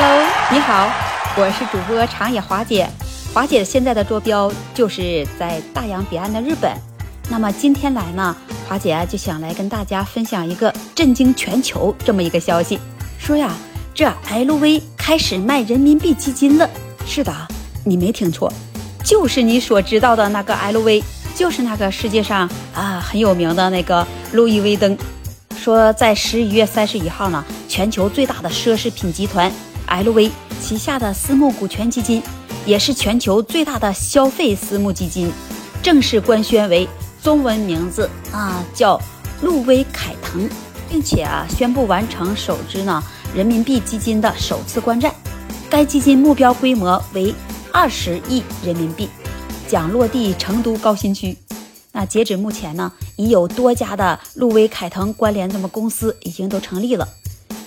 Hello，你好，我是主播长野华姐。华姐现在的坐标就是在大洋彼岸的日本。那么今天来呢，华姐就想来跟大家分享一个震惊全球这么一个消息，说呀，这 LV 开始卖人民币基金了。是的，你没听错，就是你所知道的那个 LV，就是那个世界上啊很有名的那个路易威登。说在十一月三十一号呢，全球最大的奢侈品集团 LV 旗下的私募股权基金，也是全球最大的消费私募基金，正式官宣为中文名字啊叫路威凯腾，并且啊宣布完成首支呢人民币基金的首次观战。该基金目标规模为二十亿人民币，将落地成都高新区。那截止目前呢，已有多家的路威凯腾关联这么公司已经都成立了。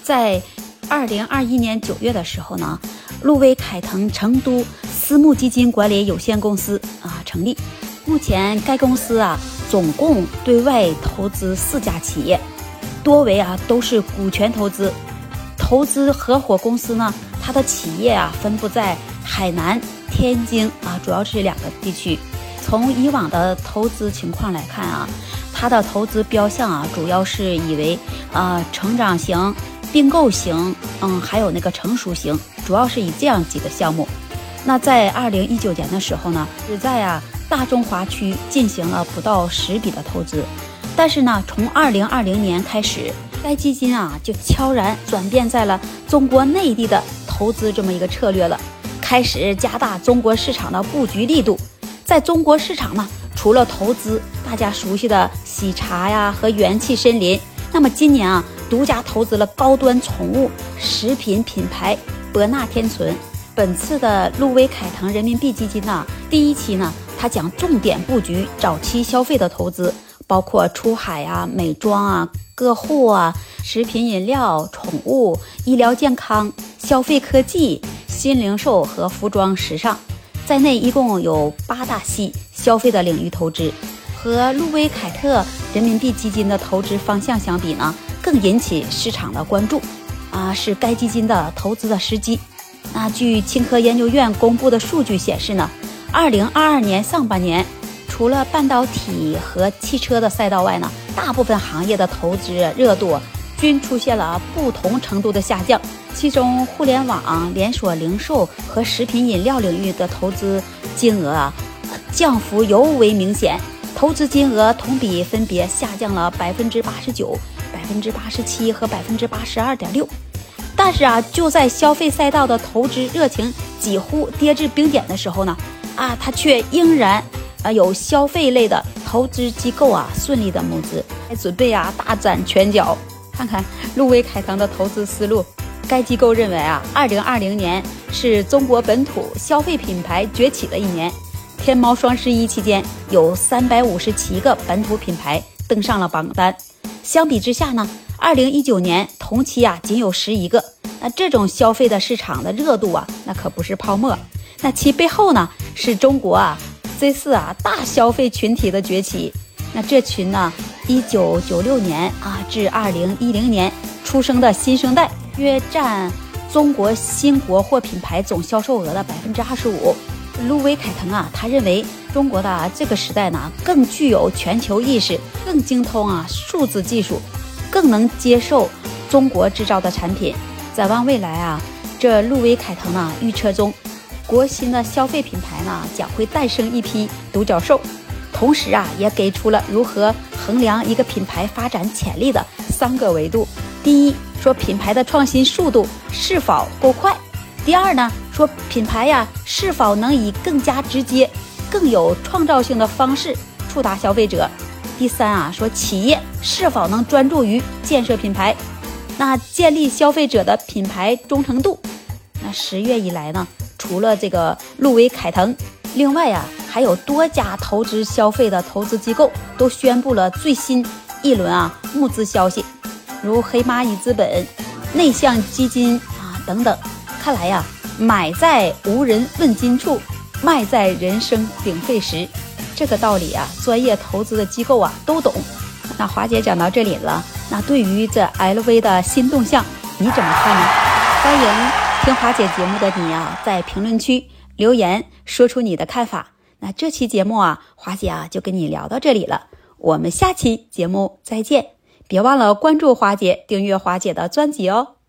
在二零二一年九月的时候呢，路威凯腾成都私募基金管理有限公司啊成立。目前该公司啊总共对外投资四家企业，多为啊都是股权投资。投资合伙公司呢，它的企业啊分布在海南、天津啊，主要是两个地区。从以往的投资情况来看啊，它的投资标项啊，主要是以为呃成长型、并购型，嗯，还有那个成熟型，主要是以这样几个项目。那在二零一九年的时候呢，只在啊大中华区进行了不到十笔的投资，但是呢，从二零二零年开始，该基金啊就悄然转变在了中国内地的投资这么一个策略了，开始加大中国市场的布局力度。在中国市场呢，除了投资大家熟悉的喜茶呀和元气森林，那么今年啊，独家投资了高端宠物食品品牌博纳天纯。本次的路威凯腾人民币基金呢，第一期呢，它将重点布局早期消费的投资，包括出海啊、美妆啊、个护啊、食品饮料、宠物、医疗健康、消费科技、新零售和服装时尚。在内一共有八大系消费的领域投资，和路威凯特人民币基金的投资方向相比呢，更引起市场的关注。啊，是该基金的投资的时机。那据清河研究院公布的数据显示呢，二零二二年上半年，除了半导体和汽车的赛道外呢，大部分行业的投资热度均出现了不同程度的下降。其中，互联网、连锁零售和食品饮料领域的投资金额啊，降幅尤为明显。投资金额同比分别下降了百分之八十九、百分之八十七和百分之八十二点六。但是啊，就在消费赛道的投资热情几乎跌至冰点的时候呢，啊，它却仍然啊有消费类的投资机构啊顺利的募资，还准备啊大展拳脚。看看路威凯腾的投资思路。该机构认为啊，二零二零年是中国本土消费品牌崛起的一年。天猫双十一期间，有三百五十七个本土品牌登上了榜单。相比之下呢，二零一九年同期啊，仅有十一个。那这种消费的市场的热度啊，那可不是泡沫。那其背后呢，是中国啊这次啊大消费群体的崛起。那这群呢，一九九六年啊至二零一零年出生的新生代。约占中国新国货品牌总销售额的百分之二十五。路威凯腾啊，他认为中国的这个时代呢，更具有全球意识，更精通啊数字技术，更能接受中国制造的产品。展望未来啊，这路威凯腾呢预测中，国新的消费品牌呢将会诞生一批独角兽。同时啊，也给出了如何衡量一个品牌发展潜力的三个维度。第一。说品牌的创新速度是否够快？第二呢，说品牌呀是否能以更加直接、更有创造性的方式触达消费者？第三啊，说企业是否能专注于建设品牌，那建立消费者的品牌忠诚度？那十月以来呢，除了这个路威凯腾，另外呀还有多家投资消费的投资机构都宣布了最新一轮啊募资消息。如黑蚂蚁资本、内向基金啊等等，看来呀，买在无人问津处，卖在人声鼎沸时，这个道理啊，专业投资的机构啊都懂。那华姐讲到这里了，那对于这 LV 的新动向，你怎么看呢？欢迎听华姐节目的你啊，在评论区留言说出你的看法。那这期节目啊，华姐啊就跟你聊到这里了，我们下期节目再见。别忘了关注华姐，订阅华姐的专辑哦。